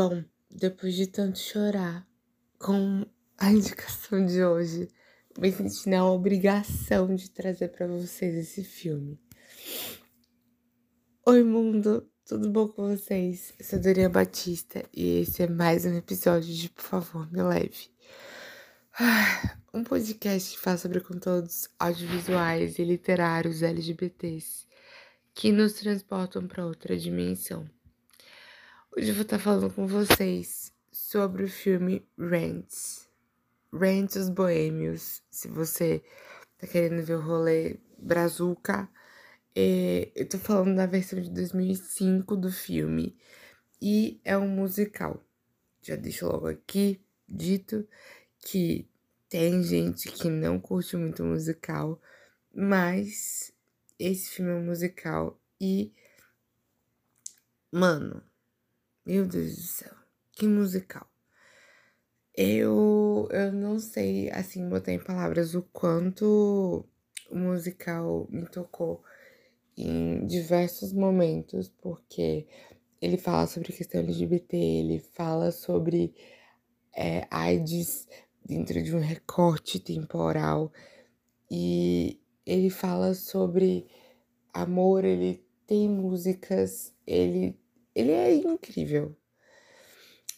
Bom, depois de tanto chorar com a indicação de hoje, me senti na obrigação de trazer para vocês esse filme. Oi, mundo, tudo bom com vocês? Eu sou Dorinha Batista e esse é mais um episódio de Por favor, me leve. Ah, um podcast que fala sobre conteúdos audiovisuais e literários LGBTs que nos transportam para outra dimensão. Hoje eu vou estar falando com vocês sobre o filme Rent. Rent os Boêmios. Se você tá querendo ver o rolê Brazuca, é, eu tô falando da versão de 2005 do filme. E é um musical. Já deixo logo aqui dito que tem gente que não curte muito musical, mas esse filme é um musical e. Mano, meu Deus do céu, que musical. Eu, eu não sei, assim, botar em palavras o quanto o musical me tocou em diversos momentos, porque ele fala sobre questão LGBT, ele fala sobre é, AIDS dentro de um recorte temporal e ele fala sobre amor, ele tem músicas, ele ele é incrível.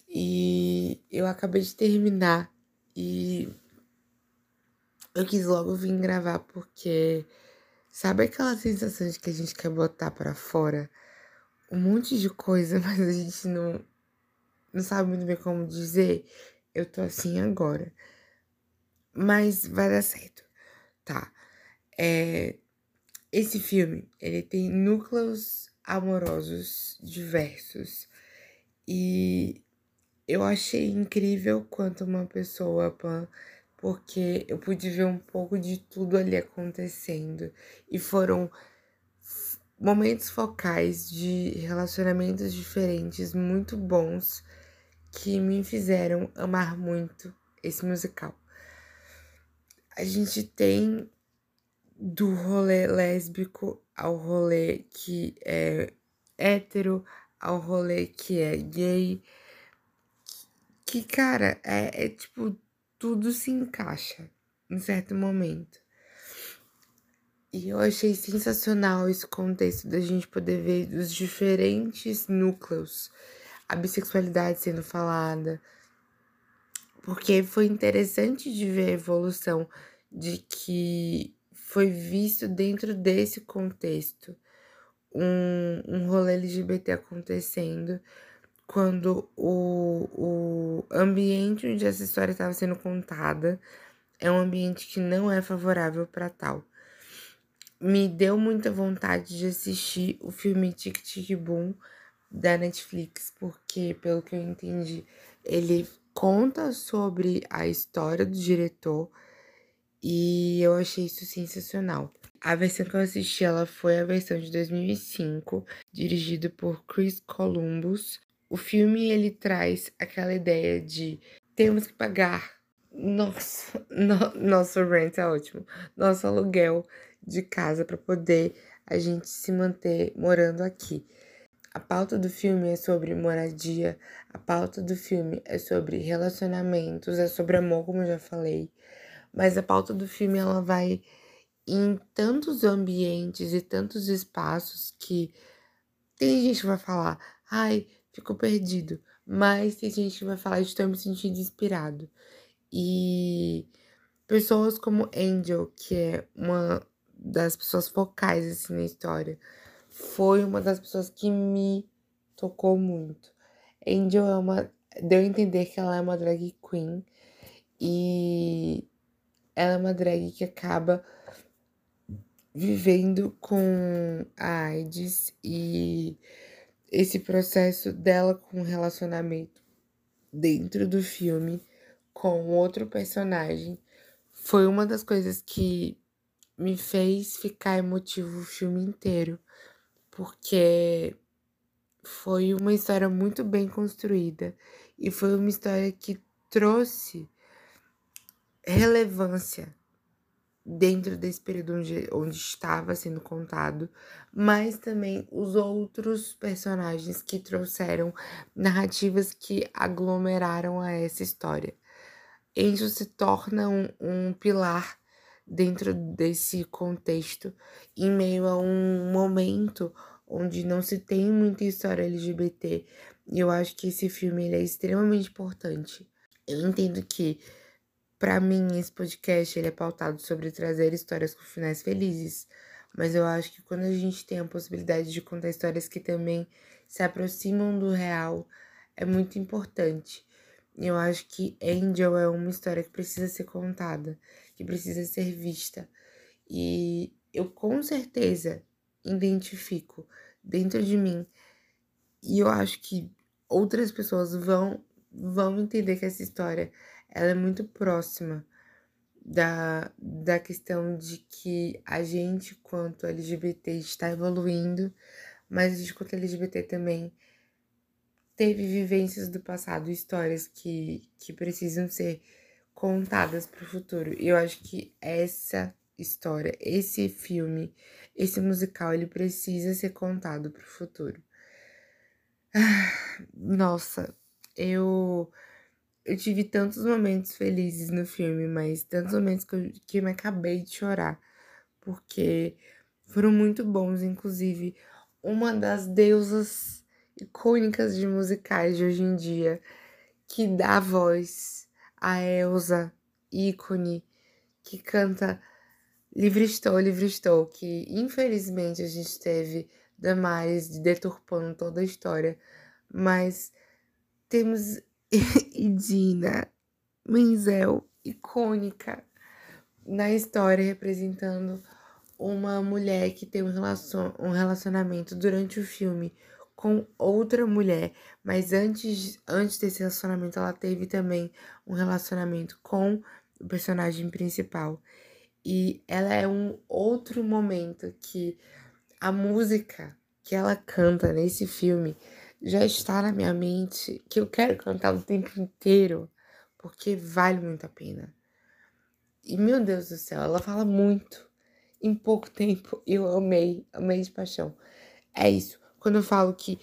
E eu acabei de terminar e eu quis logo vir gravar porque sabe aquela sensação de que a gente quer botar para fora um monte de coisa, mas a gente não não sabe muito bem como dizer. Eu tô assim agora. Mas vai dar certo. Tá. É, esse filme, ele tem núcleos amorosos diversos. E eu achei incrível quanto uma pessoa pan, porque eu pude ver um pouco de tudo ali acontecendo. E foram momentos focais de relacionamentos diferentes, muito bons, que me fizeram amar muito esse musical. A gente tem do rolê lésbico ao rolê que é hétero, ao rolê que é gay. Que, cara, é, é tipo, tudo se encaixa em certo momento. E eu achei sensacional esse contexto da gente poder ver os diferentes núcleos, a bissexualidade sendo falada. Porque foi interessante de ver a evolução de que foi visto dentro desse contexto um, um rolê LGBT acontecendo quando o, o ambiente onde essa história estava sendo contada é um ambiente que não é favorável para tal. Me deu muita vontade de assistir o filme Tic Tic Boom da Netflix, porque, pelo que eu entendi, ele conta sobre a história do diretor e eu achei isso sensacional. A versão que eu assisti, ela foi a versão de 2005, dirigido por Chris Columbus. O filme ele traz aquela ideia de temos que pagar nosso, no, nosso rent é ótimo, nosso aluguel de casa para poder a gente se manter morando aqui. A pauta do filme é sobre moradia, a pauta do filme é sobre relacionamentos, é sobre amor, como eu já falei. Mas a pauta do filme ela vai em tantos ambientes e tantos espaços que tem gente que vai falar, ai, ficou perdido. Mas tem gente que vai falar, estou me sentindo inspirado. E pessoas como Angel, que é uma das pessoas focais assim, na história, foi uma das pessoas que me tocou muito. Angel é uma. Deu a entender que ela é uma drag queen. E ela é uma drag que acaba vivendo com a AIDS e esse processo dela com o relacionamento dentro do filme com outro personagem foi uma das coisas que me fez ficar emotivo o filme inteiro, porque foi uma história muito bem construída e foi uma história que trouxe relevância dentro desse período onde, onde estava sendo contado, mas também os outros personagens que trouxeram narrativas que aglomeraram a essa história. Angel se torna um, um pilar dentro desse contexto, em meio a um momento onde não se tem muita história LGBT. E eu acho que esse filme ele é extremamente importante. Eu entendo que para mim, esse podcast ele é pautado sobre trazer histórias com finais felizes, mas eu acho que quando a gente tem a possibilidade de contar histórias que também se aproximam do real, é muito importante. Eu acho que Angel é uma história que precisa ser contada, que precisa ser vista. E eu com certeza identifico dentro de mim e eu acho que outras pessoas vão vão entender que essa história ela é muito próxima da, da questão de que a gente, quanto LGBT, está evoluindo, mas a gente, quanto LGBT, também teve vivências do passado, histórias que, que precisam ser contadas para o futuro. E eu acho que essa história, esse filme, esse musical, ele precisa ser contado para o futuro. Nossa, eu eu tive tantos momentos felizes no filme, mas tantos momentos que eu, que me acabei de chorar, porque foram muito bons, inclusive uma das deusas icônicas de musicais de hoje em dia, que dá voz a Elsa, ícone, que canta Livre Estou, Livre Estou, que infelizmente a gente teve Damares deturpando toda a história, mas temos e Dina Menzel, icônica na história, representando uma mulher que tem um, um relacionamento durante o filme com outra mulher, mas antes, antes desse relacionamento ela teve também um relacionamento com o personagem principal. E ela é um outro momento que a música que ela canta nesse filme já está na minha mente que eu quero cantar o tempo inteiro, porque vale muito a pena. E meu Deus do céu, ela fala muito em pouco tempo. Eu amei, amei de paixão. É isso. Quando eu falo que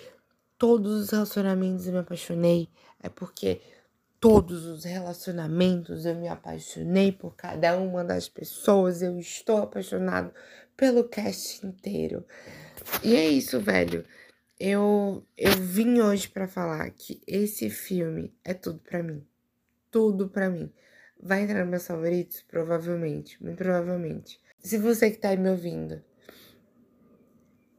todos os relacionamentos eu me apaixonei, é porque todos os relacionamentos eu me apaixonei por cada uma das pessoas. Eu estou apaixonado pelo cast inteiro. E é isso, velho. Eu, eu vim hoje para falar que esse filme é tudo para mim. Tudo para mim. Vai entrar nos meus favoritos? Provavelmente, muito provavelmente. Se você que tá aí me ouvindo,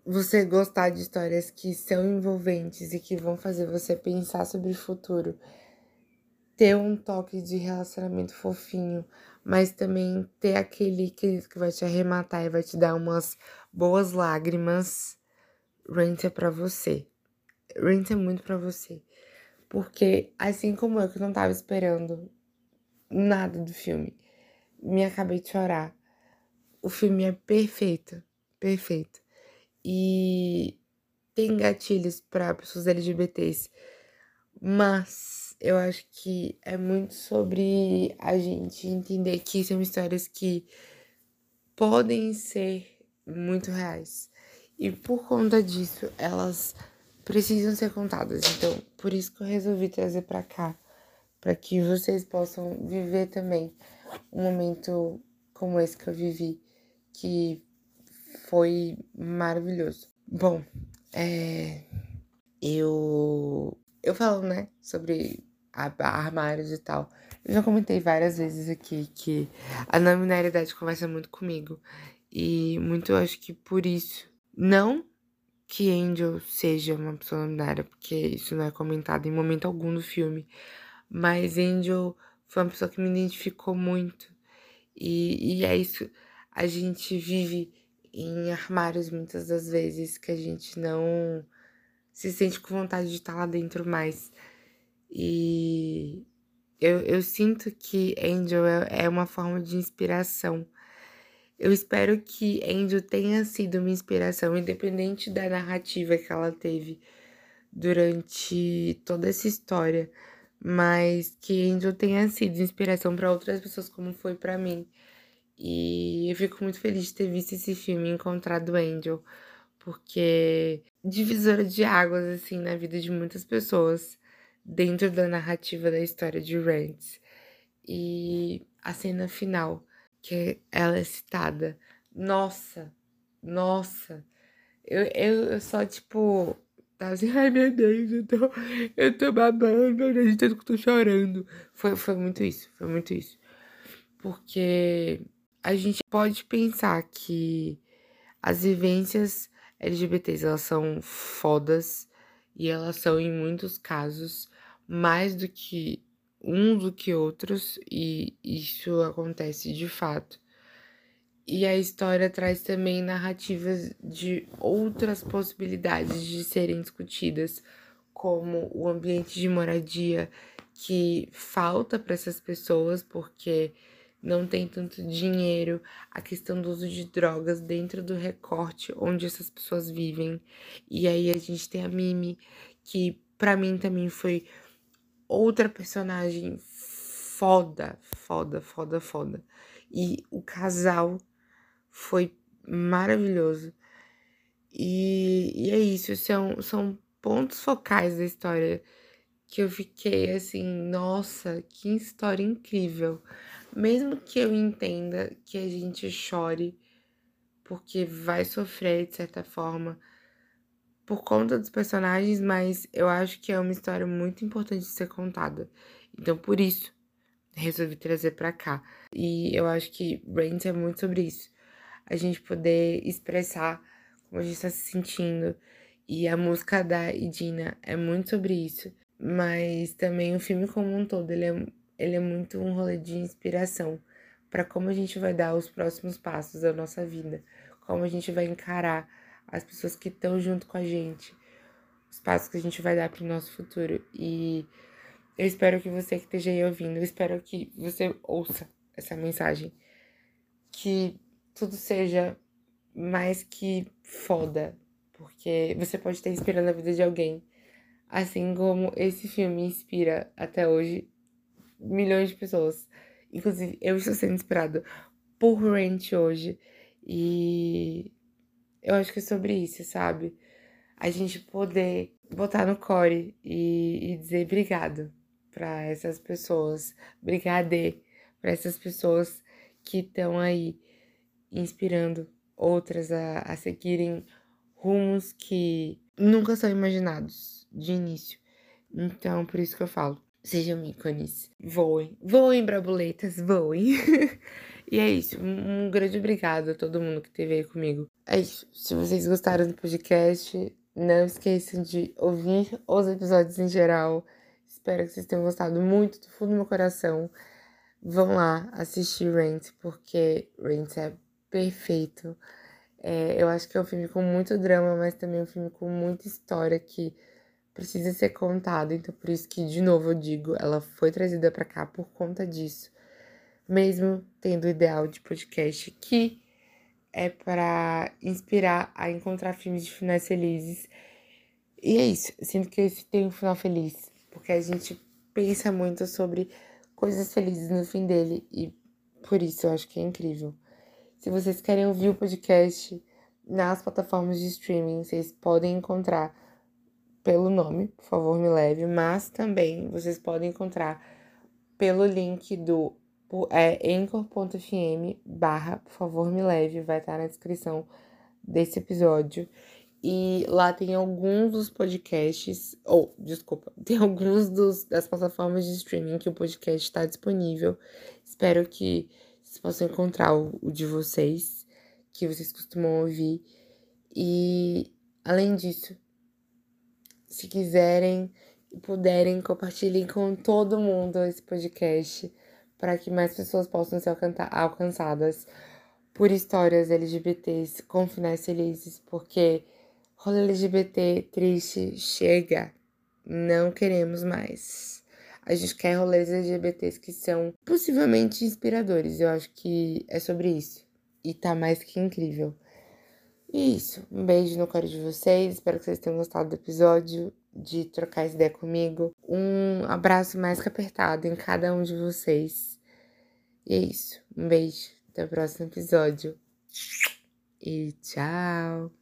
você gostar de histórias que são envolventes e que vão fazer você pensar sobre o futuro, ter um toque de relacionamento fofinho, mas também ter aquele que vai te arrematar e vai te dar umas boas lágrimas Rent é pra você. Rent é muito pra você. Porque, assim como eu, que não tava esperando nada do filme, me acabei de chorar. O filme é perfeito. Perfeito. E tem gatilhos para pessoas LGBTs. Mas eu acho que é muito sobre a gente entender que são histórias que podem ser muito reais. E por conta disso, elas precisam ser contadas. Então, por isso que eu resolvi trazer para cá, para que vocês possam viver também um momento como esse que eu vivi, que foi maravilhoso. Bom, é, eu eu falo, né, sobre armários e tal. Eu já comentei várias vezes aqui que a não binariedade conversa muito comigo. E muito acho que por isso não que Angel seja uma pessoa não porque isso não é comentado em momento algum do filme. Mas Angel foi uma pessoa que me identificou muito. E, e é isso. A gente vive em armários muitas das vezes que a gente não se sente com vontade de estar lá dentro mais. E eu, eu sinto que Angel é, é uma forma de inspiração eu espero que Angel tenha sido uma inspiração, independente da narrativa que ela teve durante toda essa história, mas que Angel tenha sido inspiração para outras pessoas, como foi para mim. E eu fico muito feliz de ter visto esse filme e encontrado Angel, porque divisora de águas assim na vida de muitas pessoas dentro da narrativa da história de Rants. E a cena final, que ela é citada. Nossa, nossa. Eu, eu, eu só, tipo, tava assim, ai meu Deus, eu tô, eu tô babando, meu Deus, tanto que eu tô chorando. Foi, foi muito isso, foi muito isso. Porque a gente pode pensar que as vivências LGBTs, elas são fodas e elas são, em muitos casos, mais do que uns do que outros, e isso acontece de fato. E a história traz também narrativas de outras possibilidades de serem discutidas, como o ambiente de moradia que falta para essas pessoas porque não tem tanto dinheiro, a questão do uso de drogas dentro do recorte onde essas pessoas vivem. E aí a gente tem a Mimi, que para mim também foi outra personagem foda, foda, foda, foda. E o casal foi maravilhoso. E, e é isso, são, são pontos focais da história que eu fiquei assim, nossa, que história incrível. Mesmo que eu entenda que a gente chore, porque vai sofrer de certa forma, por conta dos personagens, mas eu acho que é uma história muito importante de ser contada. Então, por isso, resolvi trazer para cá. E eu acho que Brains é muito sobre isso. A gente poder expressar como a gente está se sentindo. E a música da Idina é muito sobre isso. Mas também o filme como um todo, ele é, ele é muito um rolê de inspiração para como a gente vai dar os próximos passos da nossa vida. Como a gente vai encarar as pessoas que estão junto com a gente, os passos que a gente vai dar para o nosso futuro. E eu espero que você que esteja aí ouvindo, eu espero que você ouça essa mensagem. Que tudo seja mais que foda, porque você pode estar inspirando a vida de alguém, assim como esse filme inspira até hoje milhões de pessoas. Inclusive, eu estou sendo inspirado por Rent hoje. E eu acho que é sobre isso, sabe? A gente poder botar no core e, e dizer obrigado para essas pessoas, obrigade para essas pessoas que estão aí inspirando outras a, a seguirem rumos que nunca são imaginados de início. Então, por isso que eu falo, sejam ícones, voem, voem, brabuletas, voem. E é isso. Um, grande obrigado a todo mundo que esteve aí comigo. É isso. Se vocês gostaram do podcast, não esqueçam de ouvir os episódios em geral. Espero que vocês tenham gostado muito do fundo do meu coração. Vão lá assistir Rent, porque Rent é perfeito. É, eu acho que é um filme com muito drama, mas também é um filme com muita história que precisa ser contada. Então, por isso que, de novo, eu digo, ela foi trazida para cá por conta disso mesmo tendo o ideal de podcast que é para inspirar a encontrar filmes de finais felizes. E é isso, sinto que esse tem um final feliz, porque a gente pensa muito sobre coisas felizes no fim dele e por isso eu acho que é incrível. Se vocês querem ouvir o podcast nas plataformas de streaming, vocês podem encontrar pelo nome, por favor, me leve, mas também vocês podem encontrar pelo link do é anchor.fm barra, por favor, me leve, vai estar na descrição desse episódio. E lá tem alguns dos podcasts, ou, desculpa, tem alguns dos, das plataformas de streaming que o podcast está disponível. Espero que vocês possam encontrar o, o de vocês, que vocês costumam ouvir. E, além disso, se quiserem e puderem, compartilhem com todo mundo esse podcast para que mais pessoas possam ser alcançadas por histórias LGBTs com finais felizes, porque rolê LGBT triste chega, não queremos mais. A gente quer rolês LGBTs que são possivelmente inspiradores. Eu acho que é sobre isso. E tá mais que incrível. E isso. Um beijo no coro de vocês. Espero que vocês tenham gostado do episódio, de trocar essa ideia comigo. Um abraço mais que apertado em cada um de vocês. E é isso. Um beijo. Até o próximo episódio. E tchau!